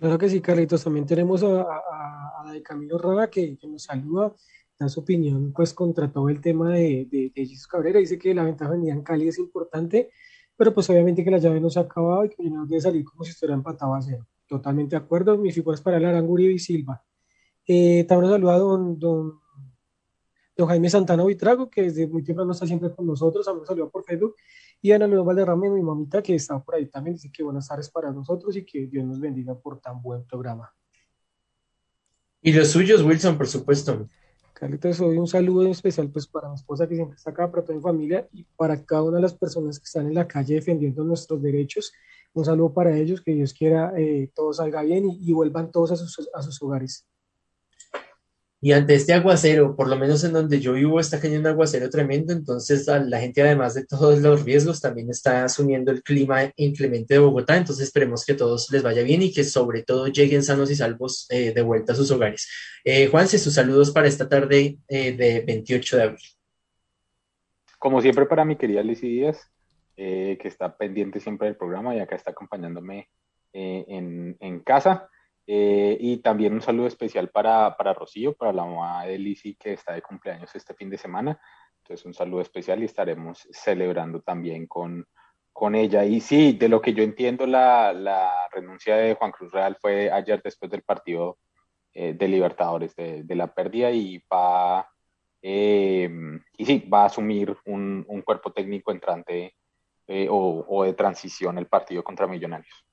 Claro que sí, Carlitos. También tenemos a, a, de Camilo Rada que, nos saluda, da su opinión pues contra todo el tema de, de, Jesús Cabrera. Dice que la ventaja venida en Cali es importante, pero pues obviamente que la llave no se ha acabado y que no debe salir como si estuviera empatado a cero. Totalmente de acuerdo. Mi figura es para el Aranguri y Silva. Eh, también nos saluda don, don, don Jaime Santana Vitrago, que desde muy temprano está siempre con nosotros. A mí me por Facebook. Y Ana Luis Valderrama, mi mamita, que está por ahí también, dice que buenas tardes para nosotros y que Dios nos bendiga por tan buen programa. Y los suyos, Wilson, por supuesto. Carlitos, hoy un saludo especial pues para mi esposa que siempre está acá, para toda mi familia y para cada una de las personas que están en la calle defendiendo nuestros derechos. Un saludo para ellos, que Dios quiera eh, todo salga bien y, vuelvan todos a sus, a sus hogares. Y ante este aguacero, por lo menos en donde yo vivo, está cayendo un aguacero tremendo, entonces la gente, además de todos los riesgos, también está asumiendo el clima inclemente de Bogotá, entonces esperemos que a todos les vaya bien y que sobre todo lleguen sanos y salvos eh, de vuelta a sus hogares. Eh, Juanse, sus saludos para esta tarde eh, de 28 de abril. Como siempre para mi querida Lizy Díaz, que está pendiente siempre del programa y acá está acompañándome en casa. Eh, y también un saludo especial para, para Rocío, para la mamá de Lizzy que está de cumpleaños este fin de semana. Entonces un saludo especial y estaremos celebrando también con, con ella. Y sí, de lo que yo entiendo, la, la renuncia de Juan Cruz Real fue ayer después del partido eh, de Libertadores, de, de, la pérdida, y va, eh, y sí, va a asumir un, un cuerpo técnico entrante o, o de transición el partido contra Millonarios.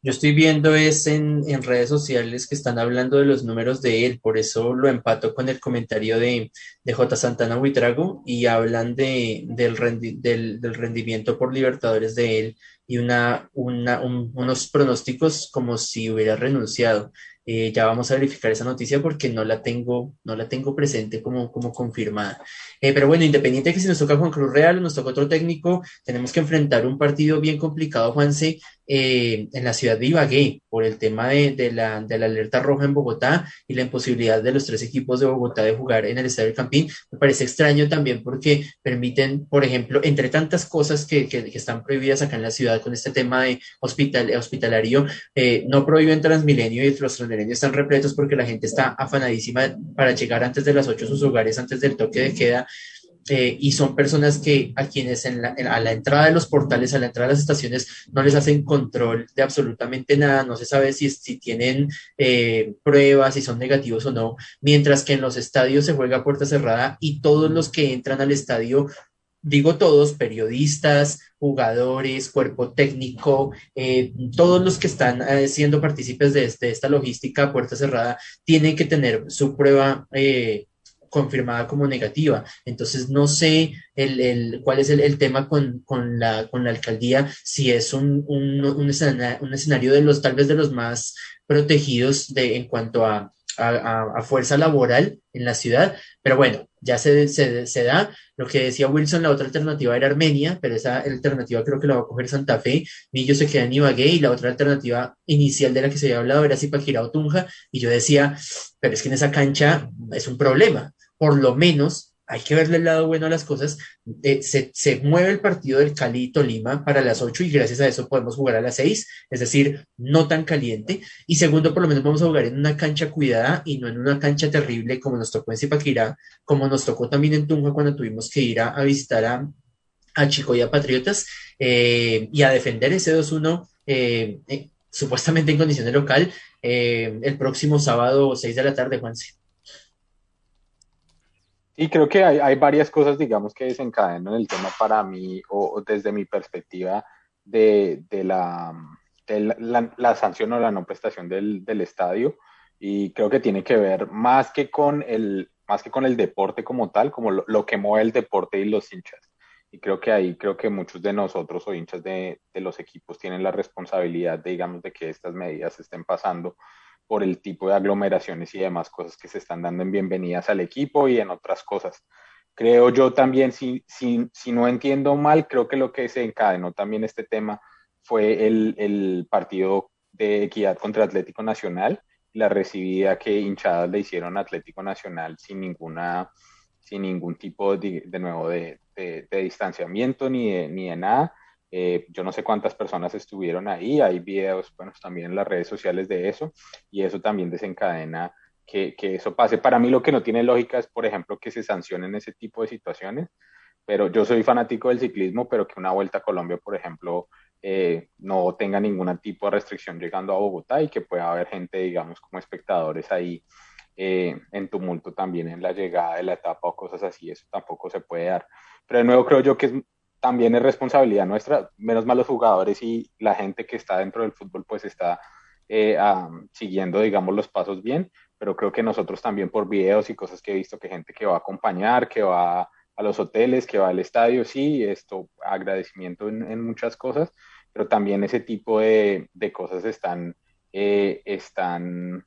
Yo estoy viendo es en, en, redes sociales que están hablando de los números de él, por eso lo empato con el comentario de, de J. Santana Huitrago y hablan de, del, rendi, del, del, rendimiento por Libertadores de él y una, una, un, unos pronósticos como si hubiera renunciado. Eh, ya vamos a verificar esa noticia porque no la tengo, no la tengo presente como, como confirmada. Eh, pero bueno, independiente de que si nos toca Juan Cruz Real o nos toca otro técnico, tenemos que enfrentar un partido bien complicado, Juanse, eh, en la ciudad de Ibagué, por el tema de, la, de, la, alerta roja en Bogotá y la imposibilidad de los tres equipos de Bogotá de jugar en el Estadio del Campín. Me parece extraño también porque permiten, por ejemplo, entre tantas cosas que, que, que están prohibidas acá en la ciudad con este tema de hospital, hospitalario, eh, no prohíben Transmilenio y los transmilenios están repletos porque la gente está afanadísima para llegar antes de las 8 a sus hogares, antes del toque de queda eh, y son personas que a quienes en la, en, a la entrada de los portales, a la entrada de las estaciones, no les hacen control de absolutamente nada, no se sabe si, si tienen eh, pruebas, si son negativos o no, mientras que en los estadios se juega a puerta cerrada y todos los que entran al estadio digo todos, periodistas, jugadores, cuerpo técnico, eh, todos los que están eh, siendo partícipes de, este, de, esta logística puerta cerrada, tienen que tener su prueba eh, confirmada como negativa. Entonces, no sé el, el, cuál es el, el tema con, con, la, con la alcaldía, si es un, un, un, escenario, un escenario de los, tal vez de los más protegidos de, en cuanto a, a, fuerza laboral en la ciudad, pero bueno, ya se, se, se, da. Lo que decía Wilson, la otra alternativa era Armenia, pero esa alternativa creo que la va a coger Santa Fe. Millo se queda en Ibagué y la otra alternativa inicial de la que se había hablado era Zipaquirá o Tunja. Y yo decía, pero es que en esa cancha es un problema. Por lo menos hay que verle el lado bueno a las cosas. Eh, se, mueve el partido del Cali Tolima para las 8 y gracias a eso podemos jugar a las 6, es decir, no tan caliente. Y segundo, por lo menos vamos a jugar en una cancha cuidada y no en una cancha terrible como nos tocó en Zipaquirá, como nos tocó también en Tunja cuando tuvimos que ir a, a visitar a, a Chicoya Patriotas eh, y a defender ese 2-1. Eh, eh, supuestamente en condiciones local, el próximo sábado 6 de la tarde, Juanse. Y creo que hay, hay, varias cosas, digamos, que desencadenan el tema para mí, o, o desde mi perspectiva, de, de, la, de la, la, la, sanción o la no prestación del, del, estadio. Y creo que tiene que ver más que con el, más que con el deporte como tal, como lo, lo que mueve el deporte y los hinchas. Y creo que ahí, creo que muchos de nosotros o hinchas de, de los equipos tienen la responsabilidad, de, digamos, de que estas medidas estén pasando por el tipo de aglomeraciones y demás cosas que se están dando en bienvenidas al equipo y en otras cosas. Creo yo también, si, si, no entiendo mal, creo que lo que se encadenó también este tema fue el, el partido de equidad contra Atlético Nacional, la recibida que hinchadas le hicieron a Atlético Nacional sin ninguna sin ningún tipo de, de nuevo de, de, de, distanciamiento ni ni de nada. Eh, yo no sé cuántas personas estuvieron ahí, hay videos, bueno, también en las redes sociales de eso, y eso también desencadena que, que, eso pase. Para mí lo que no tiene lógica es, por ejemplo, que se sancionen ese tipo de situaciones, pero yo soy fanático del ciclismo, pero que una vuelta a Colombia, por ejemplo, eh, no tenga ningún tipo de restricción llegando a Bogotá y que pueda haber gente, digamos, como espectadores ahí eh, en tumulto también en la llegada de la etapa o cosas así, eso tampoco se puede dar. Pero de nuevo creo yo que es también es responsabilidad nuestra, menos mal los jugadores y la gente que está dentro del fútbol pues está eh, siguiendo, digamos, los pasos bien, pero creo que nosotros también por videos y cosas que he visto que gente que va a acompañar, que va a los hoteles, que va al estadio, sí, esto, agradecimiento en, en muchas cosas, pero también ese tipo de, de cosas están, eh, están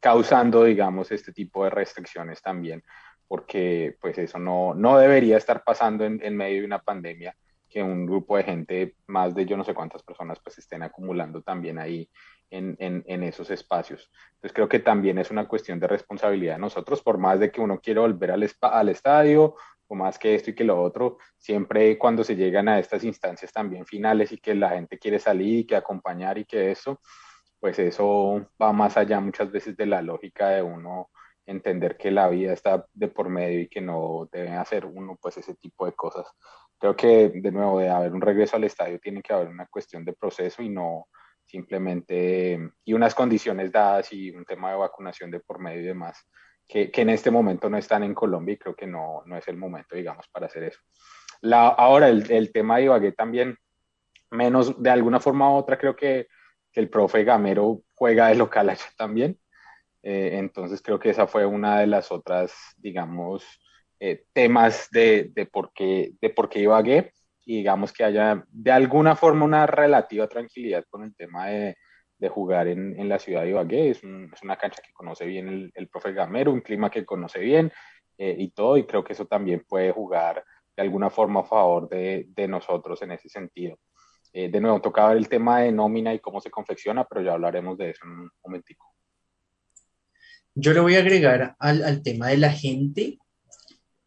causando, digamos, este tipo de restricciones también porque pues eso no, no debería estar pasando en, en, medio de una pandemia, que un grupo de gente, más de yo no sé cuántas personas, pues estén acumulando también ahí en, en, en esos espacios. Entonces creo que también es una cuestión de responsabilidad de nosotros, por más de que uno quiera volver al, al estadio, o más que esto y que lo otro, siempre cuando se llegan a estas instancias también finales y que la gente quiere salir y que acompañar y que eso, pues eso va más allá muchas veces de la lógica de uno entender que la vida está de por medio y que no debe hacer uno pues ese tipo de cosas. Creo que de nuevo de haber un regreso al estadio tiene que haber una cuestión de proceso y no simplemente y unas condiciones dadas y un tema de vacunación de por medio y demás que, que en este momento no están en Colombia y creo que no, no es el momento digamos para hacer eso. La, ahora el, el tema de Ibagué también menos de alguna forma u otra creo que que el profe Gamero juega de local allá también. Eh, entonces creo que esa fue una de las otras, digamos, eh, temas de, de, por qué, de por qué Ibagué y digamos que haya de alguna forma una relativa tranquilidad con el tema de, de jugar en, en, la ciudad de Ibagué. Es, es, una cancha que conoce bien el, profe Gamero, un clima que conoce bien eh, y todo, y creo que eso también puede jugar de alguna forma a favor de, de nosotros en ese sentido. De nuevo, tocaba el tema de nómina y cómo se confecciona, pero ya hablaremos de eso en un momentico. Yo le voy a agregar al, tema de la gente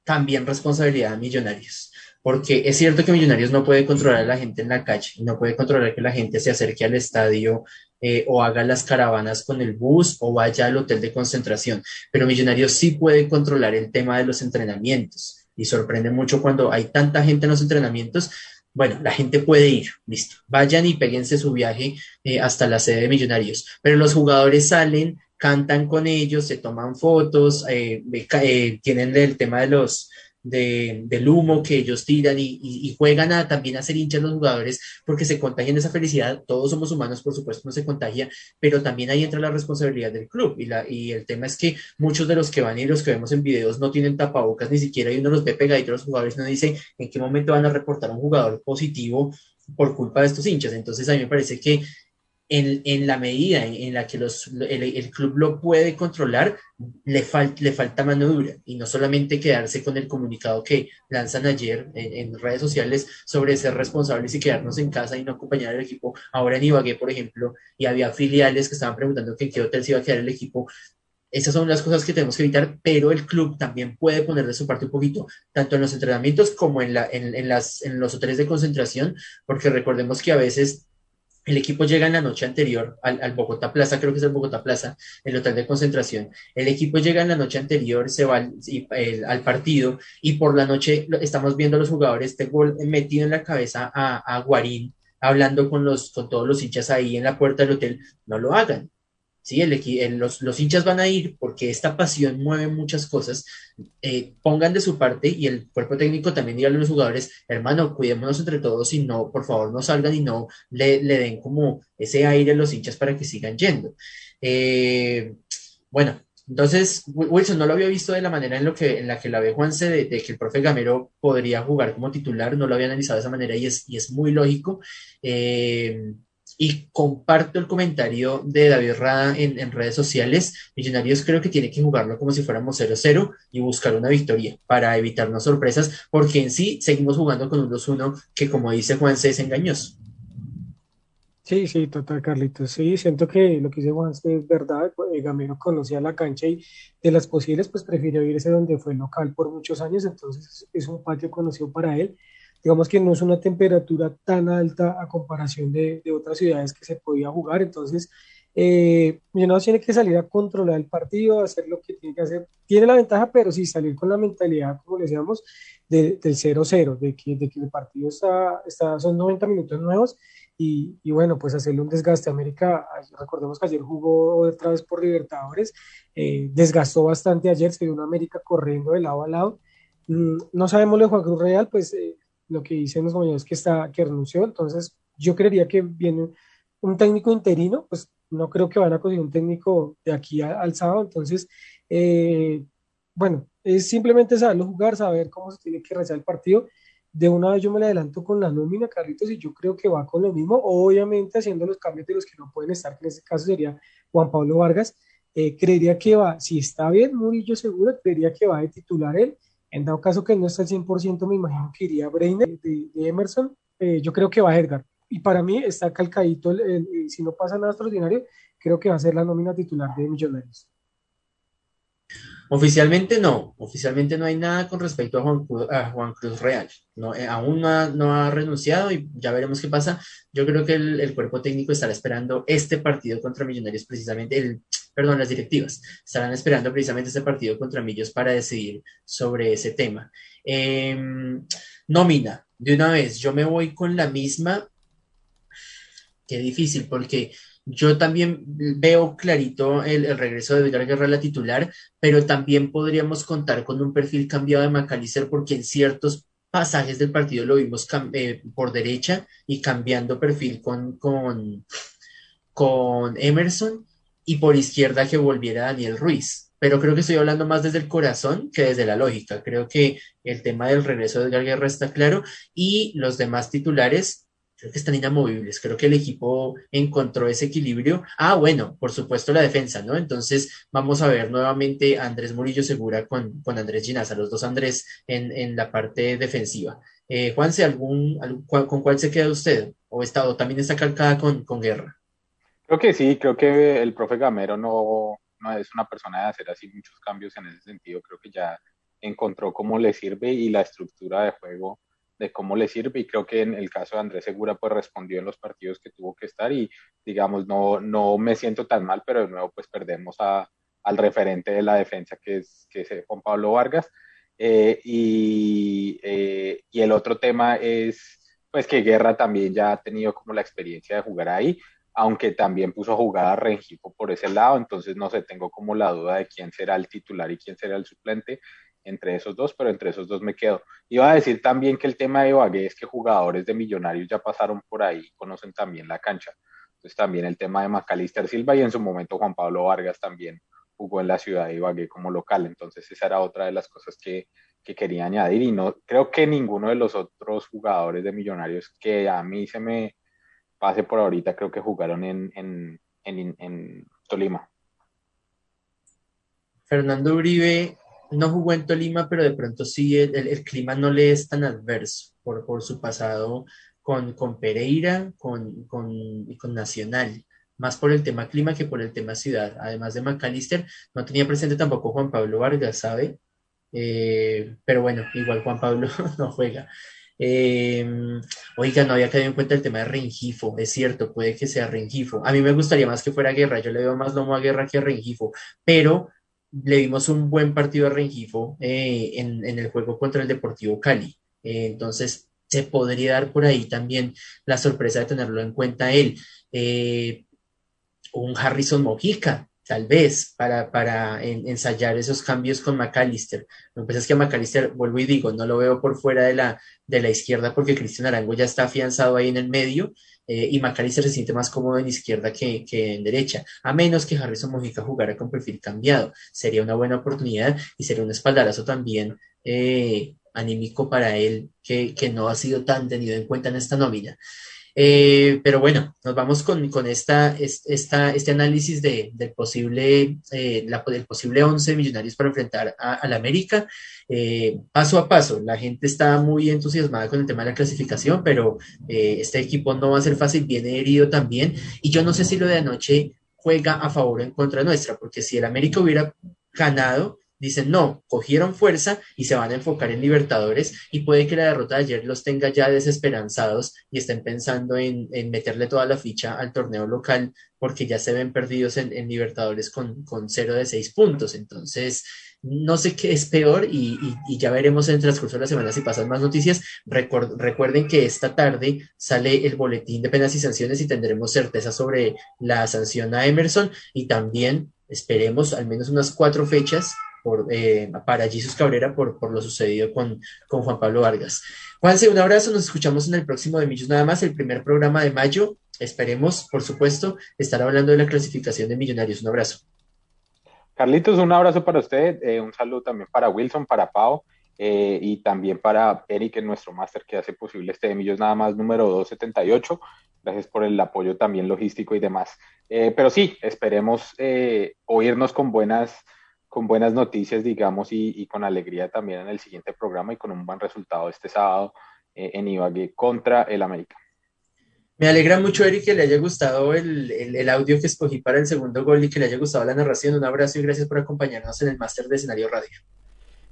también responsabilidad de millonarios. Porque es cierto que Millonarios no puede controlar a la gente en la calle, no puede controlar que la gente se acerque al estadio eh, o haga las caravanas con el bus o vaya al hotel de concentración, pero Millonarios sí puede controlar el tema de los entrenamientos. Y sorprende mucho cuando hay tanta gente en los entrenamientos. Bueno, la gente puede ir, listo. Vayan y péguense su viaje eh, hasta la sede de Millonarios. Pero los jugadores salen, cantan con ellos, se toman fotos, eh, eh, tienen el tema de los, de, del humo que ellos tiran y, y, y, juegan a también a ser hinchas los jugadores porque se contagian esa felicidad. Todos somos humanos, por supuesto, no se contagia, pero también ahí entra la responsabilidad del club. Y, la, y el tema es que muchos de los que van y los que vemos en videos no tienen tapabocas ni siquiera y uno los ve pegaditos a los jugadores no dice en qué momento van a reportar un jugador positivo por culpa de estos hinchas. Entonces a mí me parece que en, en, la medida en, en la que los, el, el, club lo puede controlar, le, fal, le, falta mano dura y no solamente quedarse con el comunicado que lanzan ayer en, en, redes sociales sobre ser responsables y quedarnos en casa y no acompañar al equipo. Ahora en Ibagué, por ejemplo, y había filiales que estaban preguntando que en qué hotel se iba a quedar el equipo. Esas son las cosas que tenemos que evitar, pero el club también puede poner de su parte un poquito, tanto en los entrenamientos como en, la, en, en, las, en los hoteles de concentración, porque recordemos que a veces el equipo llega en la noche anterior al, Bogotá Plaza, creo que es el Bogotá Plaza, el hotel de concentración. El equipo llega en la noche anterior, se va al partido y por la noche estamos viendo a los jugadores este gol metido en la cabeza a, a Guarín, hablando con, los, con todos los hinchas ahí en la puerta del hotel. No lo hagan. ¿Sí? El, el, los, los, hinchas van a ir porque esta pasión mueve muchas cosas, eh, pongan de su parte y el cuerpo técnico también diga a los jugadores, hermano, cuidémonos entre todos y no, por favor, no salgan y no le, le den como ese aire a los hinchas para que sigan yendo. Eh, bueno, entonces, Wilson no lo había visto de la manera en, lo que, en la que la ve Juanse, de, de, que el profe Gamero podría jugar como titular, no lo había analizado de esa manera y es, y es muy lógico. Eh, y comparto el comentario de David Rada en, redes sociales. Millonarios creo que tiene que jugarlo como si fuéramos 0-0 y buscar una victoria para evitarnos sorpresas, porque en sí seguimos jugando con un 2-1 que, como dice Juan, se es engañoso. Sí, sí, total, Carlitos. Sí, siento que lo que dice Juan es verdad. Eh, Gamero conocía la cancha y de las posibles, pues prefirió irse donde fue local por muchos años, entonces es un patio conocido para él digamos que no es una temperatura tan alta a comparación de, de otras ciudades que se podía jugar, entonces eh, tiene que salir a controlar el partido, hacer lo que tiene que hacer, tiene la ventaja, pero sí salir con la mentalidad, como le decíamos, de, del 0-0, de que, de que el partido está, está, son 90 minutos nuevos y, y, bueno, pues hacerle un desgaste América, recordemos que ayer jugó otra vez por Libertadores, eh, desgastó bastante ayer, se vio una América corriendo de lado a lado, mm, no sabemos lo de Juan Cruz Real, pues eh, lo que dicen los compañeros que está que renunció, entonces yo creería que viene un técnico interino, pues no creo que van a conseguir un técnico de aquí al sábado, entonces eh, bueno, es simplemente saberlo jugar, saber cómo se tiene que realizar el partido. De una vez yo me le adelanto con la nómina, Carlitos, y yo creo que va con lo mismo, obviamente haciendo los cambios de los que no pueden estar, que en este caso sería Juan Pablo Vargas. Eh, creería que va, si está bien, Murillo seguro, creería que va de titular él en dado caso que no está al 100%, me imagino que iría Brainer de, de Emerson. Eh, yo creo que va Edgar. Y para mí está calcadito, el, si no pasa nada extraordinario, creo que va a ser la nómina titular de Millonarios. Oficialmente no, oficialmente no hay nada con respecto a Juan, a Juan Cruz Real. No, eh, aún no ha, renunciado y ya veremos qué pasa. Yo creo que el, cuerpo técnico estará esperando este partido contra Millonarios, precisamente el, perdón, las directivas estarán esperando precisamente este partido contra Millos para decidir sobre ese tema. Eh, nómina, de una vez, yo me voy con la misma. Qué difícil, porque yo también veo clarito el, regreso de Vidal Guerra a la titular, pero también podríamos contar con un perfil cambiado de Macalister porque en ciertos pasajes del partido lo vimos eh, por derecha y cambiando perfil con, con, con Emerson y por izquierda que volviera Daniel Ruiz. Pero creo que estoy hablando más desde el corazón que desde la lógica. Creo que el tema del regreso de Edgar Guerra está claro y los demás titulares creo que están inamovibles. Creo que el equipo encontró ese equilibrio. Ah, bueno, por supuesto la defensa, ¿no? Entonces vamos a ver nuevamente a Andrés Murillo Segura con, con Andrés Ginaza, los dos Andrés en, en la parte defensiva. Eh, Juanse, ¿algún, ¿con cuál se queda usted? ¿O, está, o también está calcada con, con Guerra? Creo que sí, creo que el profe Gamero no, no es una persona de hacer así muchos cambios en ese sentido. Creo que ya encontró cómo le sirve y la estructura de juego de cómo le sirve y creo que en el caso de Andrés Segura pues respondió en los partidos que tuvo que estar y digamos no, no me siento tan mal, pero de nuevo pues perdemos a, al referente de la defensa que es, que es Juan Pablo Vargas. Eh, y, eh, y el otro tema es pues que Guerra también ya ha tenido como la experiencia de jugar ahí aunque también puso a jugar a Rengifo por ese lado, entonces no sé, tengo como la duda de quién será el titular y quién será el suplente entre esos dos, pero entre esos dos me quedo. Iba a decir también que el tema de Ibagué es que jugadores de Millonarios ya pasaron por ahí, conocen también la cancha. Entonces también el tema de Macalister Silva y en su momento Juan Pablo Vargas también jugó en la ciudad de Ibagué como local. Entonces esa era otra de las cosas que, que quería añadir y no creo que ninguno de los otros jugadores de Millonarios que a mí se me pase por ahorita, creo que jugaron en, Tolima. Fernando Uribe no jugó en Tolima, pero de pronto sí el, clima no le es tan adverso por, su pasado con, con Pereira con, con, y con Nacional, más por el tema clima que por el tema ciudad. Además de McAllister, no tenía presente tampoco Juan Pablo Vargas, ¿sabe? Eh, pero bueno, igual Juan Pablo no juega. Eh, oiga, no había caído en cuenta el tema de Rengifo, es cierto, puede que sea Rengifo. A mí me gustaría más que fuera Guerra, yo le veo más lomo a Guerra que a Rengifo, pero le vimos un buen partido a Rengifo eh, en, en, el juego contra el Deportivo Cali. Eh, entonces, se podría dar por ahí también la sorpresa de tenerlo en cuenta él. Eh, un Harrison Mojica, tal vez, para, para en, ensayar esos cambios con McAllister. Lo que pasa es que McAllister, vuelvo y digo, no lo veo por fuera de la, de la izquierda porque Cristian Arango ya está afianzado ahí en el medio eh, y McAllister se siente más cómodo en izquierda que, que, en derecha, a menos que Harrison Mojica jugara con perfil cambiado. Sería una buena oportunidad y sería un espaldarazo también eh, anímico para él que, que no ha sido tan tenido en cuenta en esta nómina. Eh, pero bueno, nos vamos con, con esta, esta, este análisis de, del posible, eh, la, posible 11 millonarios para enfrentar a, la América. Eh, paso a paso, la gente está muy entusiasmada con el tema de la clasificación, pero eh, este equipo no va a ser fácil, viene herido también. Y yo no sé si lo de anoche juega a favor o en contra nuestra, porque si el América hubiera ganado, dicen, no, cogieron fuerza y se van a enfocar en Libertadores y puede que la derrota de ayer los tenga ya desesperanzados y estén pensando en, en meterle toda la ficha al torneo local porque ya se ven perdidos en, en Libertadores con, con cero de seis puntos. Entonces, no sé qué es peor y, y, ya veremos en el transcurso de la semana si pasan más noticias. Recuer, recuerden que esta tarde sale el boletín de penas y sanciones y tendremos certeza sobre la sanción a Emerson y también esperemos al menos unas cuatro fechas por, eh, para Jesus Cabrera por, por lo sucedido con, con, Juan Pablo Vargas. Juanse, un abrazo, nos escuchamos en el próximo de Millos nada más, el primer programa de mayo. Esperemos, por supuesto, estar hablando de la clasificación de Millonarios. Un abrazo. Carlitos, un abrazo para usted, eh, un saludo también para Wilson, para Pau eh, y también para Eric, en nuestro máster que hace posible este de Millos nada más número 278. Gracias por el apoyo también logístico y demás. Eh, pero sí, esperemos oírnos con buenas con buenas noticias, digamos, y, con alegría también en el siguiente programa y con un buen resultado este sábado eh, en Ibagué contra el América. Me alegra mucho, Eric, que le haya gustado el, el, el, audio que escogí para el segundo gol y que le haya gustado la narración. Un abrazo y gracias por acompañarnos en el máster de escenario radio.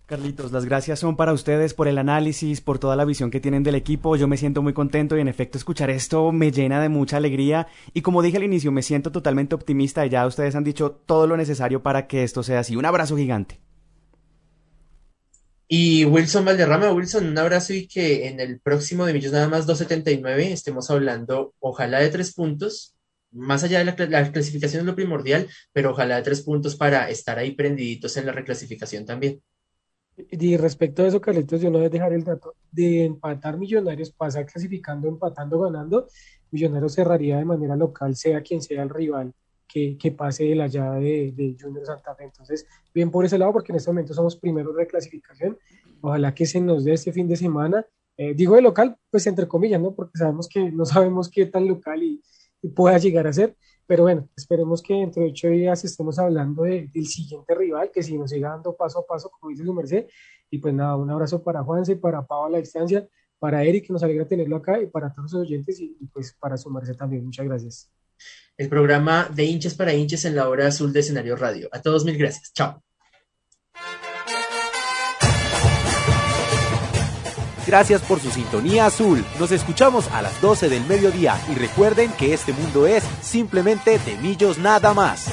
Carlitos, las gracias son para ustedes por el análisis, por toda la visión que tienen del equipo. Yo me siento muy contento y en efecto escuchar esto me llena de mucha alegría. Y como dije al inicio, me siento totalmente optimista y ya ustedes han dicho todo lo necesario para que esto sea así. Un abrazo gigante. Y Wilson Valderrama, Wilson, un abrazo y que en el próximo de Millos nada más 279 estemos hablando, ojalá de tres puntos, más allá de la, la, clasificación es lo primordial, pero ojalá de tres puntos para estar ahí prendiditos en la reclasificación también. Y respecto a eso, Carlitos, yo no voy a dejar el dato de empatar Millonarios, pasa clasificando, empatando, ganando, Millonarios cerraría de manera local, sea quien sea el rival que, que pase de la llave de, Junior Santa Fe. Entonces, bien por ese lado, porque en este momento somos primeros de clasificación. Ojalá que se nos dé este fin de semana. Eh, digo de local, pues entre comillas, ¿no? Porque sabemos que no sabemos qué tan local y, pueda llegar a ser. Pero bueno, esperemos que dentro de ocho días estemos hablando del siguiente rival, que si nos siga dando paso a paso, como dice su merced. Y pues nada, un abrazo para Juanse, para Pau a la distancia, para Eric, que nos alegra tenerlo acá, y para todos los oyentes, y, y pues para su merced también. Muchas gracias el programa de hinchas para hinchas en la hora azul de escenario radio. A todos mil gracias. Chao. Gracias por su sintonía azul. Nos escuchamos a las 12 del mediodía y recuerden que este mundo es simplemente de millos nada más.